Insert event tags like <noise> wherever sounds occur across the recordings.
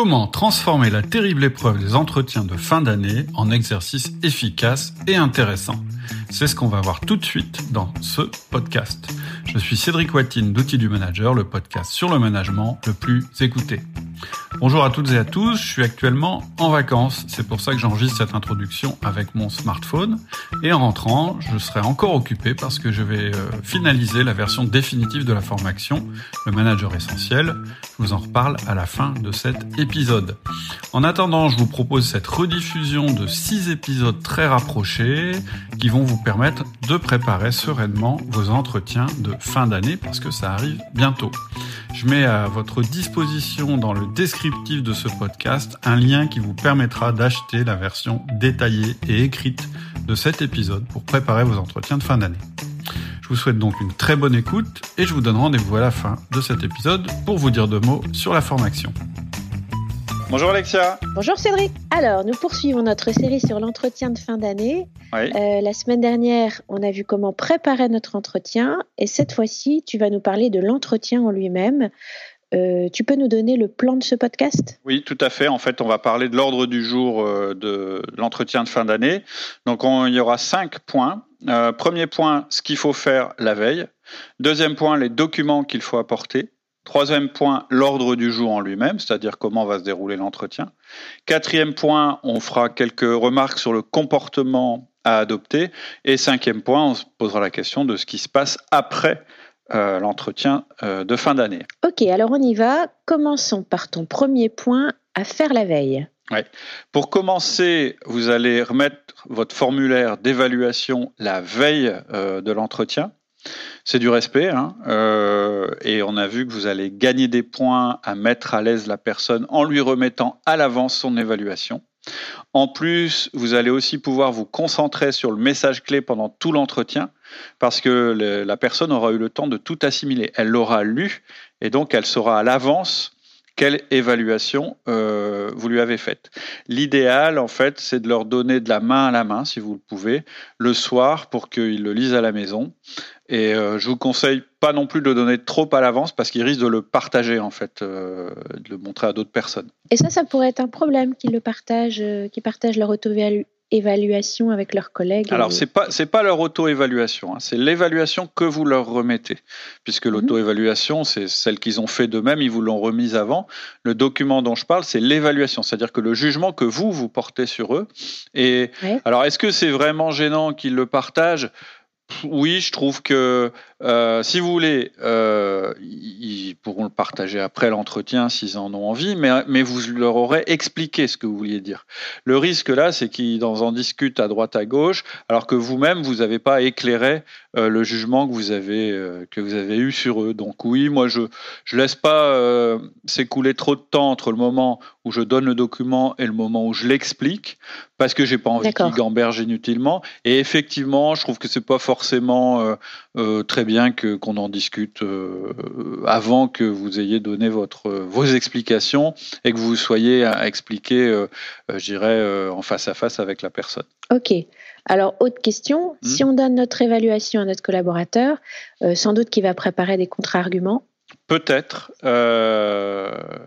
Comment transformer la terrible épreuve des entretiens de fin d'année en exercice efficace et intéressant? C'est ce qu'on va voir tout de suite dans ce podcast. Je suis Cédric Watine d'Outils du Manager, le podcast sur le management le plus écouté. Bonjour à toutes et à tous, je suis actuellement en vacances, c'est pour ça que j'enregistre cette introduction avec mon smartphone et en rentrant, je serai encore occupé parce que je vais euh, finaliser la version définitive de la formation, le manager essentiel. Je vous en reparle à la fin de cet épisode. En attendant, je vous propose cette rediffusion de six épisodes très rapprochés qui vont vous permettre de préparer sereinement vos entretiens de fin d'année parce que ça arrive bientôt. Je mets à votre disposition dans le descriptif de ce podcast un lien qui vous permettra d'acheter la version détaillée et écrite de cet épisode pour préparer vos entretiens de fin d'année. Je vous souhaite donc une très bonne écoute et je vous donne rendez-vous à la fin de cet épisode pour vous dire deux mots sur la formation. Bonjour Alexia. Bonjour Cédric. Alors, nous poursuivons notre série sur l'entretien de fin d'année. Euh, la semaine dernière, on a vu comment préparer notre entretien et cette fois-ci, tu vas nous parler de l'entretien en lui-même. Euh, tu peux nous donner le plan de ce podcast? Oui, tout à fait. En fait, on va parler de l'ordre du jour euh, de l'entretien de fin d'année. Donc, il y aura cinq points. premier point, ce qu'il faut faire la veille. Deuxième point, les documents qu'il faut apporter. Troisième point, l'ordre du jour en lui-même, c'est-à-dire comment va se dérouler l'entretien. Quatrième point, on fera quelques remarques sur le comportement à adopter. Et cinquième point, on se posera la question de ce qui se passe après euh, l'entretien euh, de fin d'année. Ok, alors on y va. Commençons par ton premier point à faire la veille. Ouais. Pour commencer, vous allez remettre votre formulaire d'évaluation la veille euh, de l'entretien. C'est du respect, hein, et on a vu que vous allez gagner des points à mettre à l'aise la personne en lui remettant à l'avance son évaluation. En plus, vous allez aussi pouvoir vous concentrer sur le message clé pendant tout l'entretien, parce que la personne aura eu le temps de tout assimiler. Elle l'aura lu, et donc elle saura à l'avance quelle évaluation euh, vous lui avez faite. L'idéal, en fait, c'est de leur donner de la main à la main, si vous le pouvez, le soir pour qu'ils le lisent à la maison. Et euh, je vous conseille pas non plus de le donner trop à l'avance parce qu'ils risquent de le partager, en fait, euh, de le montrer à d'autres personnes. Et ça, ça pourrait être un problème qu'ils le partagent, qu'ils partagent leur auto évaluation avec leurs collègues Alors, ce n'est pas, pas leur auto-évaluation, hein. c'est l'évaluation que vous leur remettez. Puisque mhm. l'auto-évaluation, c'est celle qu'ils ont fait d'eux-mêmes, ils vous l'ont remise avant. Le document dont je parle, c'est l'évaluation, c'est-à-dire que le jugement que vous, vous portez sur eux. Et alors, est-ce que c'est vraiment gênant qu'ils le partagent? Oui, je trouve que euh, si vous voulez, euh, ils pourront le partager après l'entretien s'ils en ont envie, mais, mais vous leur aurez expliqué ce que vous vouliez dire. Le risque là, c'est qu'ils en discutent à droite à gauche, alors que vous-même, vous n'avez pas éclairé euh, le jugement que vous avez que vous avez eu sur eux. Donc oui, moi je je laisse pas s'écouler trop de temps entre le moment où je donne le document et le moment où je l'explique, parce que j'ai pas envie qu'ils gambergent inutilement. Et effectivement, je trouve que c'est pas forcément très bien que qu'on en discute euh, avant que vous ayez donné votre vos explications et que vous soyez à expliquer, euh, euh, je dirais, en face à face avec la personne. Ok. Alors, autre question, hmm. si on donne notre évaluation à notre collaborateur, sans doute qu'il va préparer des contre-arguments. Peut-être,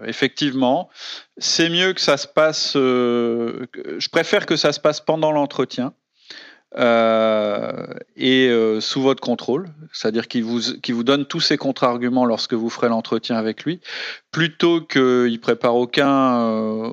effectivement. C'est mieux que ça se passe. je préfère que ça se passe pendant l'entretien euh, et euh, sous votre contrôle, c'est-à-dire qu'il vous, qu'il vous donne tous ses contre-arguments lorsque vous ferez l'entretien avec lui, plutôt qu'il prépare aucun, euh,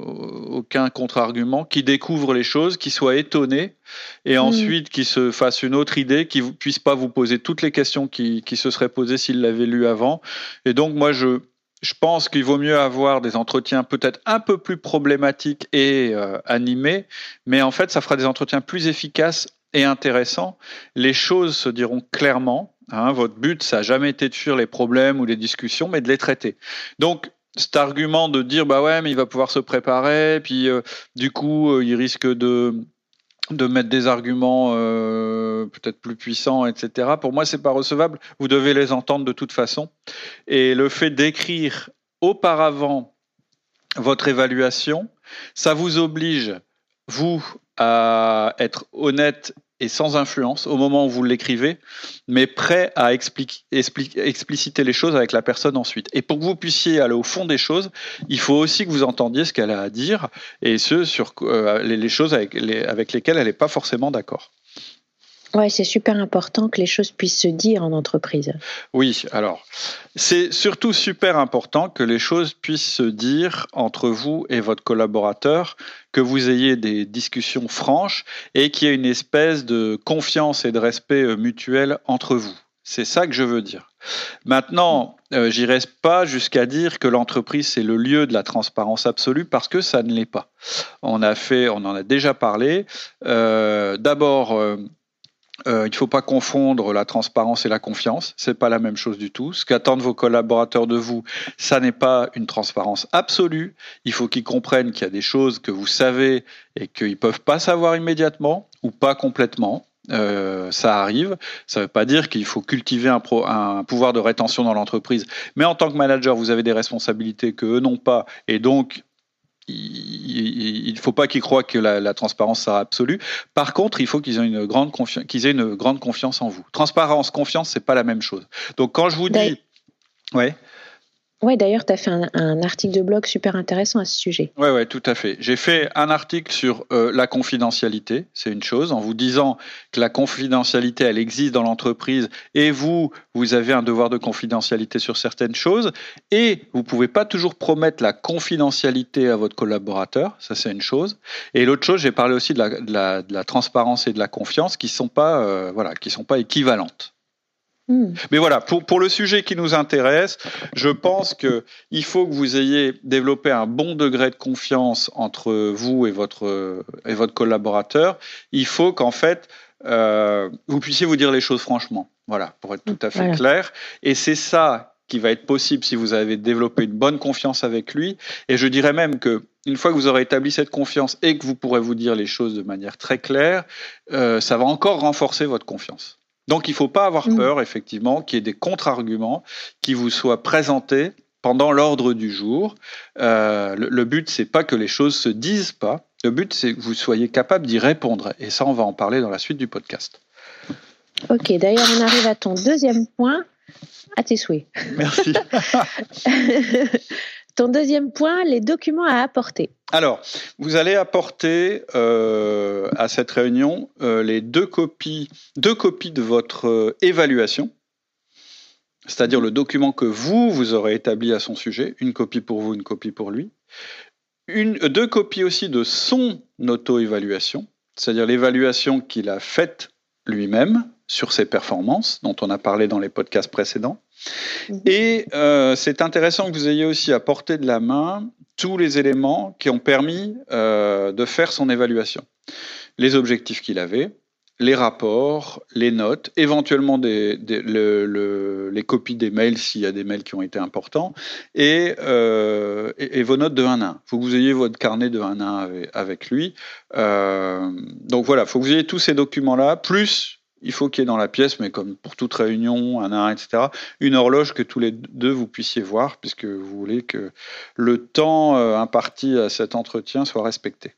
aucun contre-argument, qu'il découvre les choses, qu'il soit étonné, et mm. ensuite qu'il se fasse une autre idée, qu'il ne puisse pas vous poser toutes les questions qui, qui se seraient posées s'il l'avait lu avant. Et donc moi, je, je pense qu'il vaut mieux avoir des entretiens peut-être un peu plus problématiques et animés, mais en fait, ça fera des entretiens plus efficaces et intéressant, les choses se diront clairement. Hein, votre but, ça n'a jamais été de fuir les problèmes ou les discussions, mais de les traiter. Donc, cet argument de dire bah ouais mais il va pouvoir se préparer puis euh, du coup euh, il risque de de mettre des arguments euh, peut-être plus puissants, etc. Pour moi, c'est pas recevable. Vous devez les entendre de toute façon. Et le fait d'écrire auparavant votre évaluation, ça vous oblige, vous, à être honnête et sans influence au moment où vous l'écrivez, mais prêt à expliciter les choses avec la personne ensuite. Et pour que vous puissiez aller au fond des choses, il faut aussi que vous entendiez ce qu'elle a à dire et ce sur euh, les, choses avec, avec lesquelles elle n'est pas forcément d'accord. Oui, c'est super important que les choses puissent se dire en entreprise. Oui, alors, c'est surtout super important que les choses puissent se dire entre vous et votre collaborateur, que vous ayez des discussions franches et qu'il y ait une espèce de confiance et de respect euh, mutuel entre vous. C'est ça que je veux dire. Maintenant, euh, j'irai pas jusqu'à dire que l'entreprise c'est le lieu de la transparence absolue parce que ça ne l'est pas. On a fait, on en a déjà parlé. Euh, d'abord, euh, euh, il ne faut pas confondre la transparence et la confiance. C'est pas la même chose du tout. Ce qu'attendent vos collaborateurs de vous, ça n'est pas une transparence absolue. Il faut qu'ils comprennent qu'il y a des choses que vous savez et qu'ils peuvent pas savoir immédiatement ou pas complètement. Euh, ça arrive. Ça ne veut pas dire qu'il faut cultiver un, un, pouvoir de rétention dans l'entreprise. Mais en tant que manager, vous avez des responsabilités que eux n'ont pas, et donc il ne faut pas qu'ils croient que la, transparence sera absolue. Par contre, il faut qu'ils aient une grande confiance, qu'ils aient une grande confiance en vous. Transparence, confiance, c'est pas la même chose. Donc quand je vous dis, ouais. Oui, d'ailleurs, tu as fait un, article de blog super intéressant à ce sujet. Oui, ouais, tout à fait. J'ai fait un article sur euh, la confidentialité, c'est une chose, en vous disant que la confidentialité, elle existe dans l'entreprise et vous, vous avez un devoir de confidentialité sur certaines choses et vous pouvez pas toujours promettre la confidentialité à votre collaborateur, ça c'est une chose. Et l'autre chose, j'ai parlé aussi de la, transparence et de la confiance qui sont euh, voilà, sont pas équivalentes. Hmm. Mais voilà, pour, pour le sujet qui nous intéresse, je pense qu'il faut que vous ayez développé un bon degré de confiance entre vous et votre, et votre collaborateur. Il faut qu'en fait, euh, vous puissiez vous dire les choses franchement. Voilà, pour être tout à fait clair. Et c'est ça qui va être possible si vous avez développé une bonne confiance avec lui. Et je dirais même que une fois que vous aurez établi cette confiance et que vous pourrez vous dire les choses de manière très claire, euh, ça va encore renforcer votre confiance. Donc il ne faut pas avoir mm. peur, effectivement, qu'il y ait des contre-arguments qui vous soient présentés pendant l'ordre du jour. Euh, le, le, but, c'est pas que les choses se disent pas. Le but, c'est que vous soyez capable d'y répondre. Et ça, on va en parler dans la suite du podcast. Ok, d'ailleurs, on arrive à ton deuxième point. À tes souhaits. Merci. <laughs> Ton deuxième point, les documents à apporter. Alors, vous allez apporter euh, à cette réunion euh, les deux copies, deux copies de votre euh, évaluation, c'est-à-dire le document que vous, vous aurez établi à son sujet, une copie pour vous, une copie pour lui, une, deux copies aussi de son auto-évaluation, c'est-à-dire l'évaluation qu'il a faite lui-même sur ses performances, dont on a parlé dans les podcasts précédents. Mhm. Et euh, c'est intéressant que vous ayez aussi à portée de la main tous les éléments qui ont permis euh, de faire son évaluation. Les objectifs qu'il avait, les rapports, les notes, éventuellement des, les copies des mails s'il y a des mails qui ont été importants, et, euh, vos notes de 1 à 1. Il faut que vous ayez votre carnet de 1 à 1 avec, lui. donc voilà, il faut que vous ayez tous ces documents-là, plus il faut qu'il y ait dans la pièce, mais comme pour toute réunion, un un, etc., une horloge que tous les deux vous puissiez voir, puisque vous voulez que le temps euh, imparti à cet entretien soit respecté.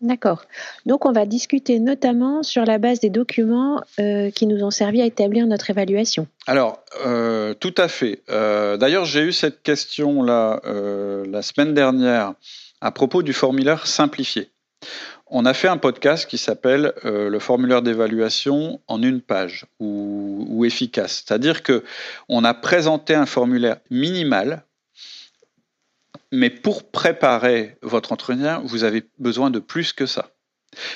D'accord. Donc on va discuter notamment sur la base des documents euh, qui nous ont servi à établir notre évaluation. Alors, euh, tout à fait. D'ailleurs, j'ai eu cette question-là la semaine dernière à propos du formulaire simplifié on a fait un podcast qui s'appelle euh, le formulaire d'évaluation en une page ou, efficace. C'est-à-dire que on a présenté un formulaire minimal, mais pour préparer votre entretien, vous avez besoin de plus que ça.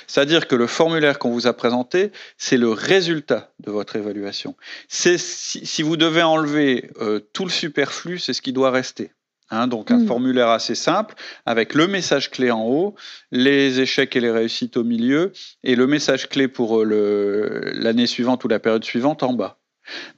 C'est-à-dire que le formulaire qu'on vous a présenté, c'est le résultat de votre évaluation. Si, si, vous devez enlever euh, tout le superflu, c'est ce qui doit rester. Hein, donc un hmm. formulaire assez simple avec le message clé en haut, les échecs et les réussites au milieu et le message clé pour euh, l'année suivante ou la période suivante en bas.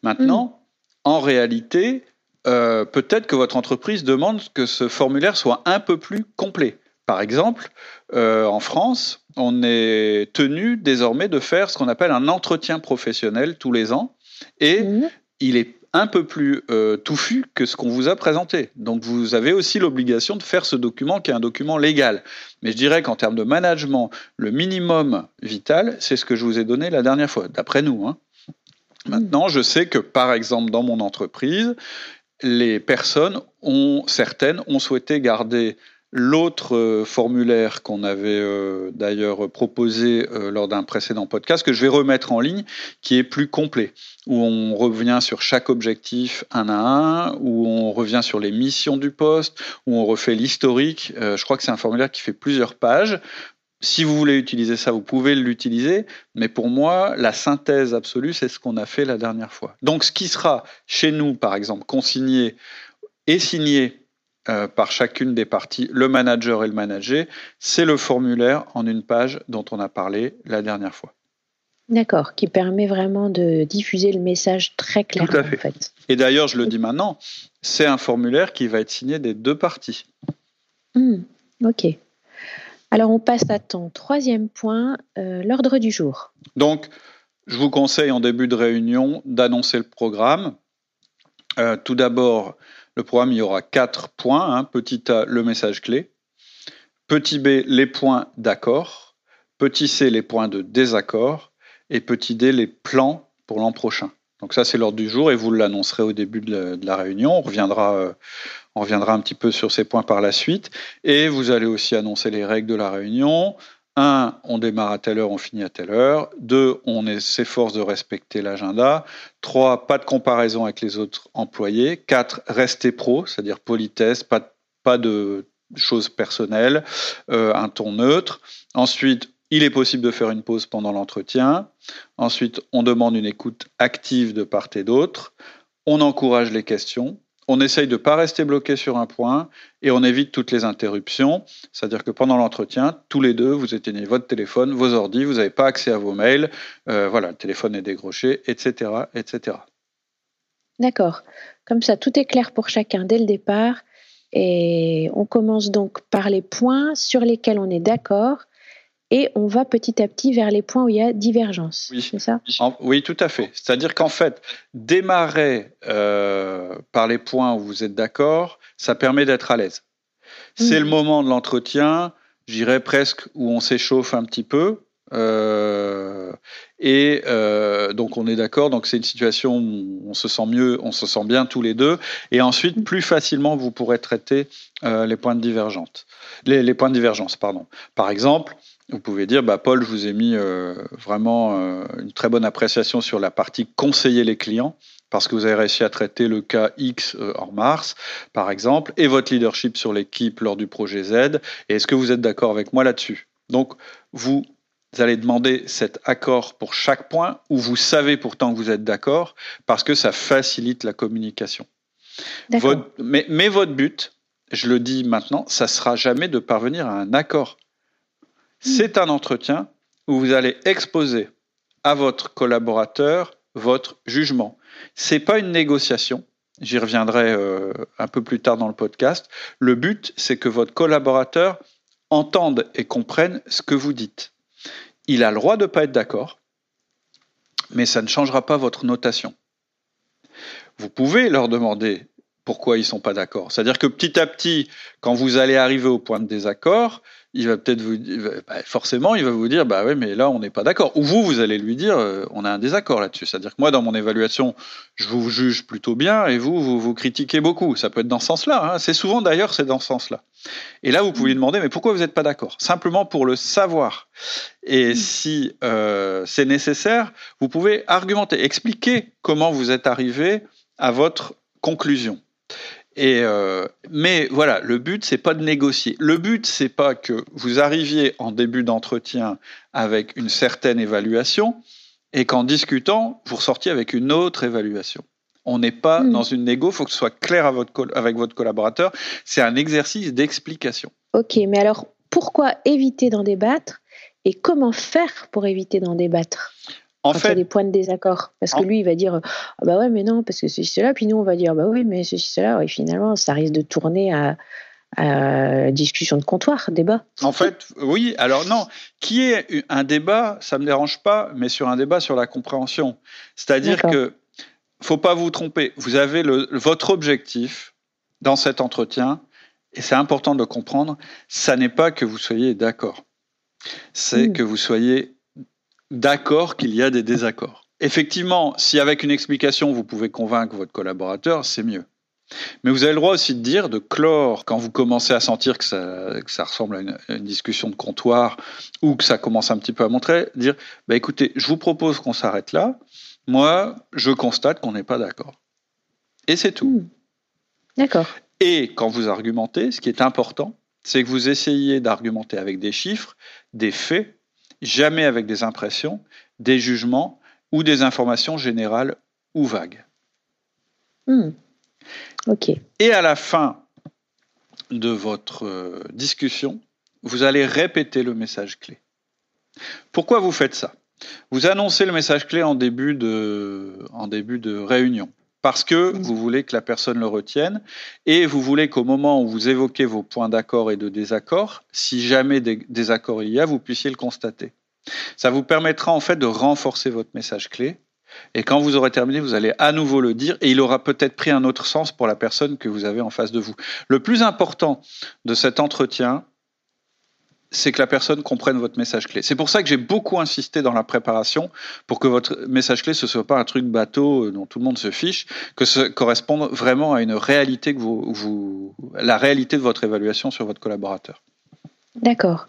Maintenant, hmm. en réalité, euh, peut-être que votre entreprise demande que ce formulaire soit un peu plus complet. Par exemple, euh, en France, on est tenu désormais de faire ce qu'on appelle un entretien professionnel tous les ans et hmm. il est un peu plus euh, touffu que ce qu'on vous a présenté. Donc vous avez aussi l'obligation de faire ce document qui est un document légal. Mais je dirais qu'en termes de management, le minimum vital, c'est ce que je vous ai donné la dernière fois, d'après nous. Hein. Maintenant, je sais que par exemple dans mon entreprise, les personnes ont certaines ont souhaité garder L'autre euh, formulaire qu'on avait euh, d'ailleurs proposé euh, lors d'un précédent podcast, que je vais remettre en ligne, qui est plus complet, où on revient sur chaque objectif un à un, où on revient sur les missions du poste, où on refait l'historique. je crois que c'est un formulaire qui fait plusieurs pages. Si vous voulez utiliser ça, vous pouvez l'utiliser, mais pour moi, la synthèse absolue, c'est ce qu'on a fait la dernière fois. Donc ce qui sera chez nous, par exemple, consigné et signé euh, par chacune des parties, le manager et le manager. C'est le formulaire en une page dont on a parlé la dernière fois. D'accord, qui permet vraiment de diffuser le message très clairement. Tout à fait. Et d'ailleurs, je le dis maintenant, c'est un formulaire qui va être signé des deux parties. Hmm, ok. Alors, on passe à ton troisième point, euh, l'ordre du jour. Donc, je vous conseille en début de réunion d'annoncer le programme. Euh, tout d'abord, le programme, il y aura quatre points. Hein. Petit A, le message clé. Petit B, les points d'accord. Petit C, les points de désaccord. Et petit D, les plans pour l'an prochain. Donc ça, c'est l'ordre du jour et vous l'annoncerez au début de la, réunion. On reviendra, euh, on reviendra un petit peu sur ces points par la suite. Et vous allez aussi annoncer les règles de la réunion. Un, on démarre à telle heure, on finit à telle heure. Deux, on s'efforce de respecter l'agenda. Trois, pas de comparaison avec les autres employés. Quatre, rester pro, c'est-à-dire politesse, pas, de choses personnelles, euh, un ton neutre. Ensuite, il est possible de faire une pause pendant l'entretien. Ensuite, on demande une écoute active de part et d'autre. On encourage les questions on essaye de ne pas rester bloqué sur un point et on évite toutes les interruptions. C'est-à-dire que pendant l'entretien, tous les deux, vous éteignez votre téléphone, vos ordi, vous n'avez pas accès à vos mails, euh, voilà, le téléphone est décroché, etc. etc. D'accord. Comme ça, tout est clair pour chacun dès le départ. Et on commence donc par les points sur lesquels on est d'accord et on va petit à petit vers les points où il y a divergence. Oui, c'est ça? Oui, tout à fait. C'est-à-dire qu'en fait, démarrer euh, par les points où vous êtes d'accord, ça permet d'être à l'aise. C'est le moment de l'entretien, j'irais presque où on s'échauffe un petit peu. Euh, et euh, donc on est d'accord, donc c'est une situation où on se sent mieux, on se sent bien tous les deux, et ensuite plus facilement vous pourrez traiter les points de divergence, les, les, points de divergence, pardon. Par exemple, vous pouvez dire, bah, Paul, je vous ai mis euh, vraiment euh, une très bonne appréciation sur la partie conseiller les clients, parce que vous avez réussi à traiter le cas X euh, en mars, par exemple, et votre leadership sur l'équipe lors du projet Z. Et est-ce que vous êtes d'accord avec moi là-dessus? Donc, vous allez demander cet accord pour chaque point, où vous savez pourtant que vous êtes d'accord, parce que ça facilite la communication. mais, mais votre but, je le dis maintenant, ça sera jamais de parvenir à un accord. C'est un entretien où vous allez exposer à votre collaborateur votre jugement. C'est pas une négociation. J'y reviendrai euh, un peu plus tard dans le podcast. Le but, c'est que votre collaborateur entende et comprenne ce que vous dites. Il a le droit de ne pas être d'accord, mais ça ne changera pas votre notation. Vous pouvez leur demander pourquoi ils ne sont pas d'accord. C'est-à-dire que petit à petit, quand vous allez arriver au point de désaccord, il va peut-être vous bah, forcément il va vous dire bah ouais mais là on n'est pas d'accord. Ou vous vous allez lui dire euh, on a un désaccord là-dessus. C'est-à-dire que moi dans mon évaluation je vous juge plutôt bien et vous vous, vous critiquez beaucoup. Ça peut être dans ce sens-là hein. c'est souvent d'ailleurs c'est dans ce sens-là. Et là vous pouvez lui demander mais pourquoi vous n'êtes pas d'accord? Simplement pour le savoir. Et si euh, c'est nécessaire vous pouvez argumenter expliquer comment vous êtes arrivé à votre conclusion et euh, mais voilà, le but c'est pas de négocier. Le but c'est pas que vous arriviez en début d'entretien avec une certaine évaluation et qu'en discutant vous ressortiez avec une autre évaluation. On n'est pas hmm. dans une négo, il faut que ce soit clair avec votre collaborateur. C'est un exercice d'explication. Ok, mais alors pourquoi éviter d'en débattre et comment faire pour éviter d'en débattre? En fait, il y a des points de désaccord. Parce que lui, il va dire ah bah ouais, mais non, parce que ceci, cela. Puis nous, on va dire bah oui, mais ceci, cela. Et finalement, ça risque de tourner à, discussion de comptoir, débat. En fait, oui. Alors non, qui est un débat, ça me dérange pas, mais sur un débat sur la compréhension. C'est-à-dire que faut pas vous tromper. Vous avez le, votre objectif dans cet entretien, et c'est important de le comprendre, ça n'est pas que vous soyez d'accord. C'est mmh. que vous soyez d'accord qu'il y a des désaccords. Effectivement, si avec une explication vous pouvez convaincre votre collaborateur, c'est mieux. Mais vous avez le droit aussi de dire, de clore, quand vous commencez à sentir que ça, ressemble à une, discussion de comptoir ou que ça commence un petit peu à montrer, dire, bah écoutez, je vous propose qu'on s'arrête là. Moi, je constate qu'on n'est pas d'accord. Et c'est tout. Hmm. D'accord. Et quand vous argumentez, ce qui est important, c'est que vous essayez d'argumenter avec des chiffres, des faits, jamais avec des impressions, des jugements ou des informations générales ou vagues. Hmm. Et à la fin de votre euh, discussion, vous allez répéter le message clé. Pourquoi vous faites ça? Vous annoncez le message clé en début de, en début de réunion parce que vous voulez que la personne le retienne et vous voulez qu'au moment où vous évoquez vos points d'accord et de désaccord, si jamais des désaccords il y a, vous puissiez le constater. Ça vous permettra en fait de renforcer votre message clé et quand vous aurez terminé, vous allez à nouveau le dire et il aura peut-être pris un autre sens pour la personne que vous avez en face de vous. Le plus important de cet entretien, c'est que la personne comprenne votre message clé. C'est pour ça que j'ai beaucoup insisté dans la préparation pour que votre message clé ce soit pas un truc bateau euh, dont tout le monde se fiche, que ce corresponde vraiment à une réalité que vous, la réalité de votre évaluation sur votre collaborateur. D'accord.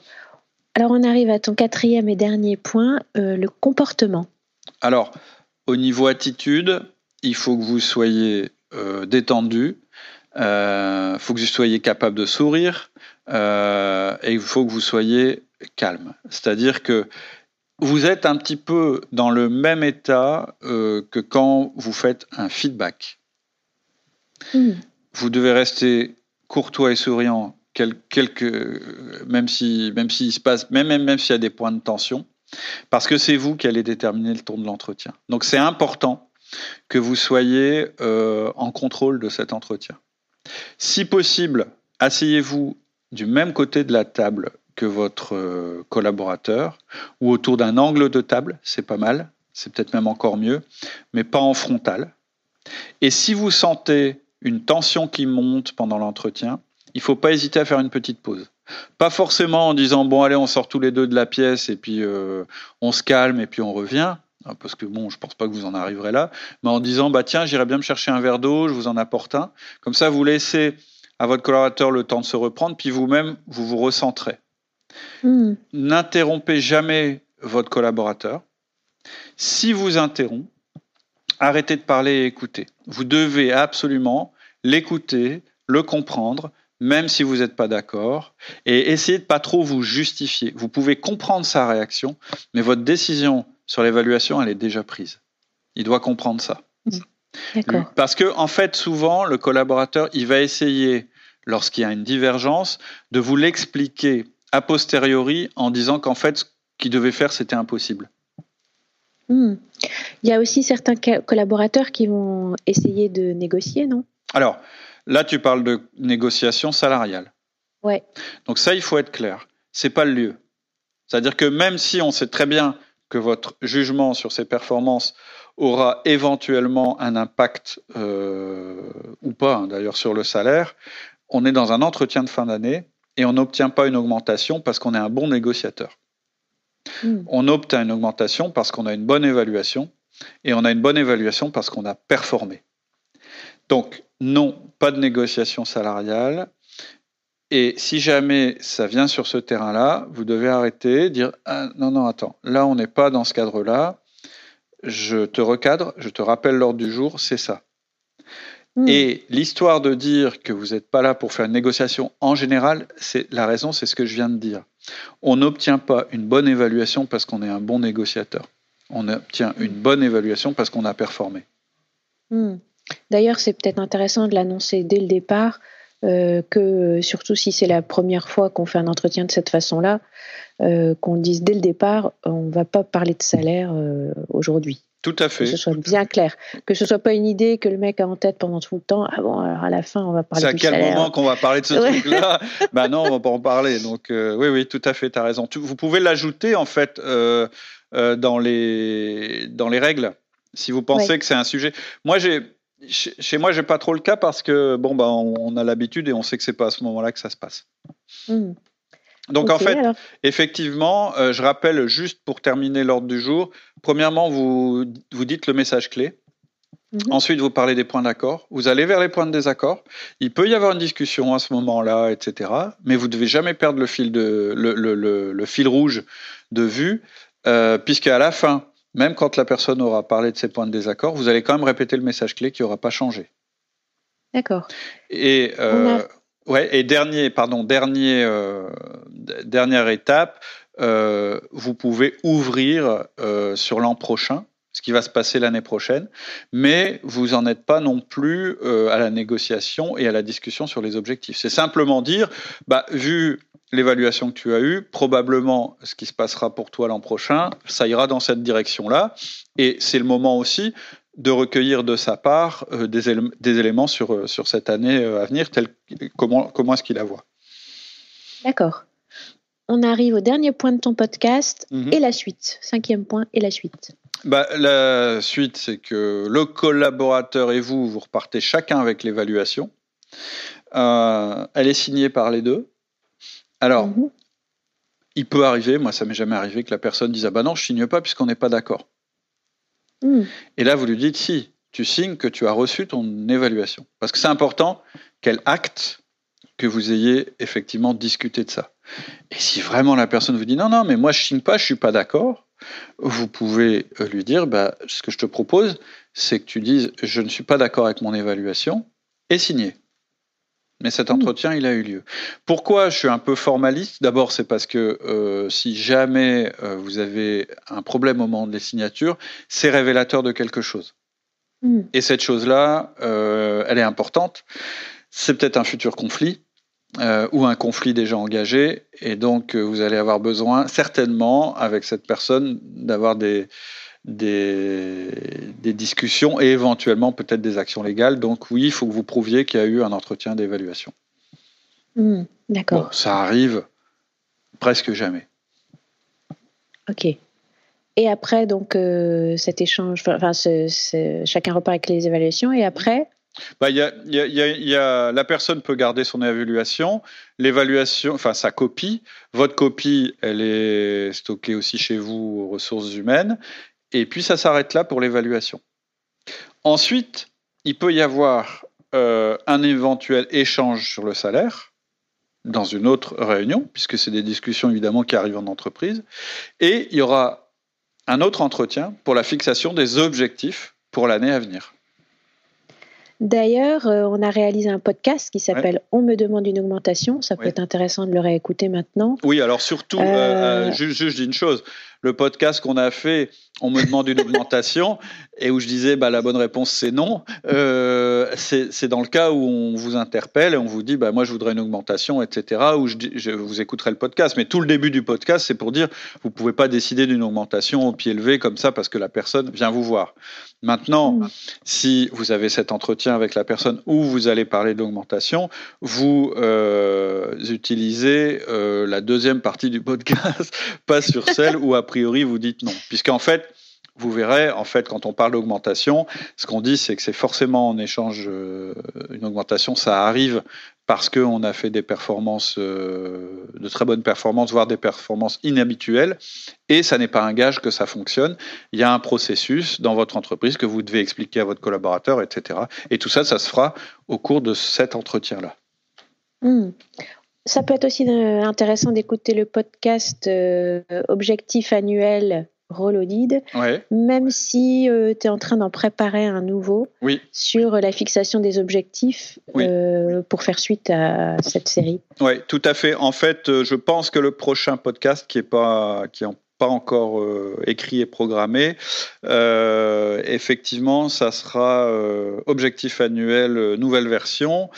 Alors on arrive à ton quatrième et dernier point, euh, le comportement. Alors, au niveau attitude, il faut que vous soyez euh, détendu, il euh, faut que vous soyez capable de sourire euh, et il faut que vous soyez calme. C'est-à-dire que vous êtes un petit peu dans le même état que quand vous faites un feedback. Hmm. Vous devez rester courtois et souriant, même si, même s'il se passe, même, même, même s'il y a des points de tension. Parce que c'est vous qui allez déterminer le ton de l'entretien. Donc c'est important que vous soyez euh, en contrôle de cet entretien. Si possible, asseyez-vous du même côté de la table que votre euh, collaborateur ou autour d'un angle de table, c'est pas mal, c'est peut-être même encore mieux, mais pas en frontal. Et si vous sentez une tension qui monte pendant l'entretien, il ne faut pas hésiter à faire une petite pause. Pas forcément en disant bon allez on sort tous les deux de la pièce et puis euh, on se calme et puis on revient parce que bon je pense pas que vous en arriverez là. Mais en disant bah tiens j'irai bien me chercher un verre d'eau je vous en apporte un. Comme ça vous laissez à votre collaborateur le temps de se reprendre puis vous-même vous vous recentrez. Hmm. n'interrompez jamais votre collaborateur. Si vous interrompt arrêtez de parler et écoutez. Vous devez absolument l'écouter le comprendre même si vous n'êtes pas d'accord, et essayez de pas trop vous justifier. Vous pouvez comprendre sa réaction, mais votre décision sur l'évaluation, elle est déjà prise. Il doit comprendre ça. D'accord. Parce que, en fait, souvent, le collaborateur, il va essayer, lorsqu'il y a une divergence, de vous l'expliquer a posteriori en disant qu'en fait, ce qu'il devait faire, c'était impossible. Hmm. Il y a aussi certains collaborateurs qui vont essayer de négocier, non? Alors, Là, tu parles de négociation salariale. Ouais. Donc ça, il faut être clair. C'est pas le lieu. C'est-à-dire que même si on sait très bien que votre jugement sur ses performances aura éventuellement un impact euh, ou pas, hein, d'ailleurs, sur le salaire, on est dans un entretien de fin d'année et on n'obtient pas une augmentation parce qu'on est un bon négociateur. Hmm. On obtient une augmentation parce qu'on a une bonne évaluation et on a une bonne évaluation parce qu'on a performé. Donc, non, pas de négociation salariale. Et si jamais ça vient sur ce terrain-là, vous devez arrêter, dire ah, non, non, attends, là on n'est pas dans ce cadre-là. Je te recadre, je te rappelle l'ordre du jour, c'est ça. Hmm. Et l'histoire de dire que vous n'êtes pas là pour faire une négociation en général, c'est la raison, c'est ce que je viens de dire. On n'obtient pas une bonne évaluation parce qu'on est un bon négociateur. On obtient une bonne évaluation parce qu'on a performé. Hmm. D'ailleurs, c'est peut-être intéressant de l'annoncer dès le départ, euh, que surtout si c'est la première fois qu'on fait un entretien de cette façon-là, euh, qu'on dise dès le départ, on ne va pas parler de salaire euh, aujourd'hui. Tout à fait. Que ce soit bien clair. Que ce soit pas une idée que le mec a en tête pendant tout le temps. Ah bon, alors à la fin, on va parler de salaire. C'est à quel moment qu'on va parler de ce truc-là <laughs> Ben non, on va pas en parler. Donc oui, oui, tout à fait, tu as raison. vous pouvez l'ajouter en fait dans, les, dans les règles Si vous pensez que c'est un sujet, moi j'ai chez moi j'ai pas trop le cas parce que bon bah on, a l'habitude et on sait que c'est pas à ce moment-là que ça se passe. Hmm. Donc en fait, effectivement, euh, je rappelle juste pour terminer l'ordre du jour. Premièrement, vous vous dites le message clé. Mhm. Ensuite, vous parlez des points d'accord. Vous allez vers les points de désaccord. Il peut y avoir une discussion à ce moment-là, etc. Mais vous ne devez jamais perdre le fil, de, le, le, le, fil rouge de vue, euh, puisqu'à la fin, même quand la personne aura parlé de ses points de désaccord, vous allez quand même répéter le message clé qui n'aura pas changé. D'accord. Et, euh, ouais, et dernier, pardon, dernier, euh, dernière étape, euh, vous pouvez ouvrir sur l'an prochain ce qui va se passer l'année prochaine, mais vous n'en êtes pas non plus euh, à la négociation et à la discussion sur les objectifs. C'est simplement dire, bah, vu l'évaluation que tu as eue, probablement ce qui se passera pour toi l'an prochain, ça ira dans cette direction-là, et c'est le moment aussi de recueillir de sa part euh, des, éléments sur, euh, sur cette année à venir, tel, comment, comment est-ce qu'il la voit. D'accord. On arrive au dernier point de ton podcast mhm. et la suite. Cinquième point et la suite. Bah, la suite, c'est que le collaborateur et vous, vous repartez chacun avec l'évaluation. Euh, elle est signée par les deux. Alors, mhm. il peut arriver, moi ça m'est jamais arrivé, que la personne dise Ah bah non, je signe pas puisqu'on n'est pas d'accord. Mhm. Et là, vous lui dites Si, tu signes que tu as reçu ton évaluation. Parce que c'est important qu'elle acte que vous ayez effectivement discuté de ça. Et si vraiment la personne vous dit Non, non, mais moi je signe pas, je suis pas d'accord, vous pouvez euh, lui dire, bah, ce que je te propose, c'est que tu dises, je ne suis pas d'accord avec mon évaluation, et signer. Mais cet mmh. entretien, il a eu lieu. Pourquoi je suis un peu formaliste? D'abord, c'est parce que euh, si jamais euh, vous avez un problème au moment des signatures, c'est révélateur de quelque chose. Mmh. Et cette chose-là, elle est importante. C'est peut-être un futur conflit. Euh, ou un conflit déjà engagé. Et donc, euh, vous allez avoir besoin, certainement, avec cette personne, d'avoir des, des, discussions et éventuellement peut-être des actions légales. Donc, oui, il faut que vous prouviez qu'il y a eu un entretien d'évaluation. Hmm, d'accord. ça arrive presque jamais. Ok. Et après, donc, euh, cet échange, enfin, chacun repart avec les évaluations. Et après, bah, la personne peut garder son évaluation, l'évaluation, enfin sa copie. Votre copie, elle est stockée aussi chez vous aux ressources humaines. Et puis ça s'arrête là pour l'évaluation. Ensuite, il peut y avoir euh, un éventuel échange sur le salaire dans une autre réunion, puisque c'est des discussions évidemment qui arrivent en entreprise. Et il y aura un autre entretien pour la fixation des objectifs pour l'année à venir. D'ailleurs, euh, on a réalisé un podcast qui s'appelle On me demande une augmentation. Ça peut être intéressant de le réécouter maintenant. Oui, alors surtout, euh, euh, juste, je dis une chose. Le podcast qu'on a fait, on me demande une augmentation, <laughs> et où je disais bah, la bonne réponse c'est non. c'est dans le cas où on vous interpelle et on vous dit bah, moi je voudrais une augmentation, etc. Où je, je vous écouterai le podcast. Mais tout le début du podcast, c'est pour dire vous pouvez pas décider d'une augmentation au pied levé comme ça parce que la personne vient vous voir. Maintenant, mm. si vous avez cet entretien avec la personne où vous allez parler d'augmentation, vous euh, utilisez euh, la deuxième partie du podcast, <laughs> pas sur celle où a priori vous dites non. Puisqu'en fait, vous verrez, en fait, quand on parle d'augmentation, ce qu'on dit, c'est que c'est forcément en échange euh, une augmentation, ça arrive parce qu'on a fait des performances, euh, de très bonnes performances, voire des performances inhabituelles, et ça n'est pas un gage que ça fonctionne. Il y a un processus dans votre entreprise que vous devez expliquer à votre collaborateur, etc. Et tout ça, ça se fera au cours de cet entretien-là. Hmm. Ça peut être aussi euh, intéressant d'écouter le podcast Objectif annuel Rolodid, même si euh, tu es en train d'en préparer un nouveau sur la fixation des objectifs euh, pour faire suite à cette série. Oui, tout à fait. En fait, euh, je pense que le prochain podcast qui est pas qui est encore écrit et programmé. effectivement, ça sera objectif annuel, nouvelle version,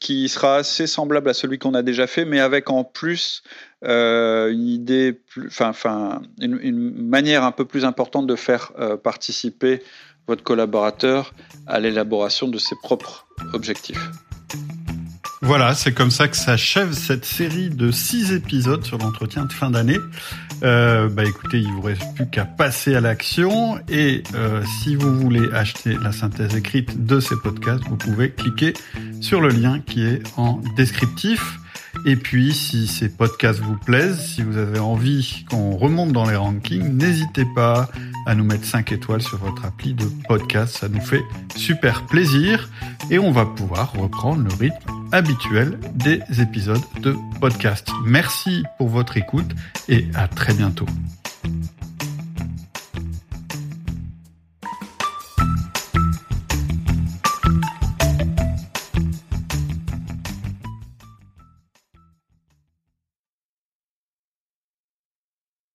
qui sera assez semblable à celui qu'on a déjà fait, mais avec en plus euh, une idée, enfin, une, manière un peu plus importante de faire euh, participer votre collaborateur à l'élaboration de ses propres objectifs. Voilà, c'est comme ça que s'achève cette série de six épisodes sur l'entretien de fin d'année. Euh, bah écoutez, il vous reste plus qu'à passer à l'action et euh, si vous voulez acheter la synthèse écrite de ces podcasts, vous pouvez cliquer sur le lien qui est en descriptif. Et puis, si ces podcasts vous plaisent, si vous avez envie qu'on remonte dans les rankings, n'hésitez pas à nous mettre 5 étoiles sur votre appli de podcast. Ça nous fait super plaisir et on va pouvoir reprendre le rythme habituel des épisodes de podcast. Merci pour votre écoute et à très bientôt.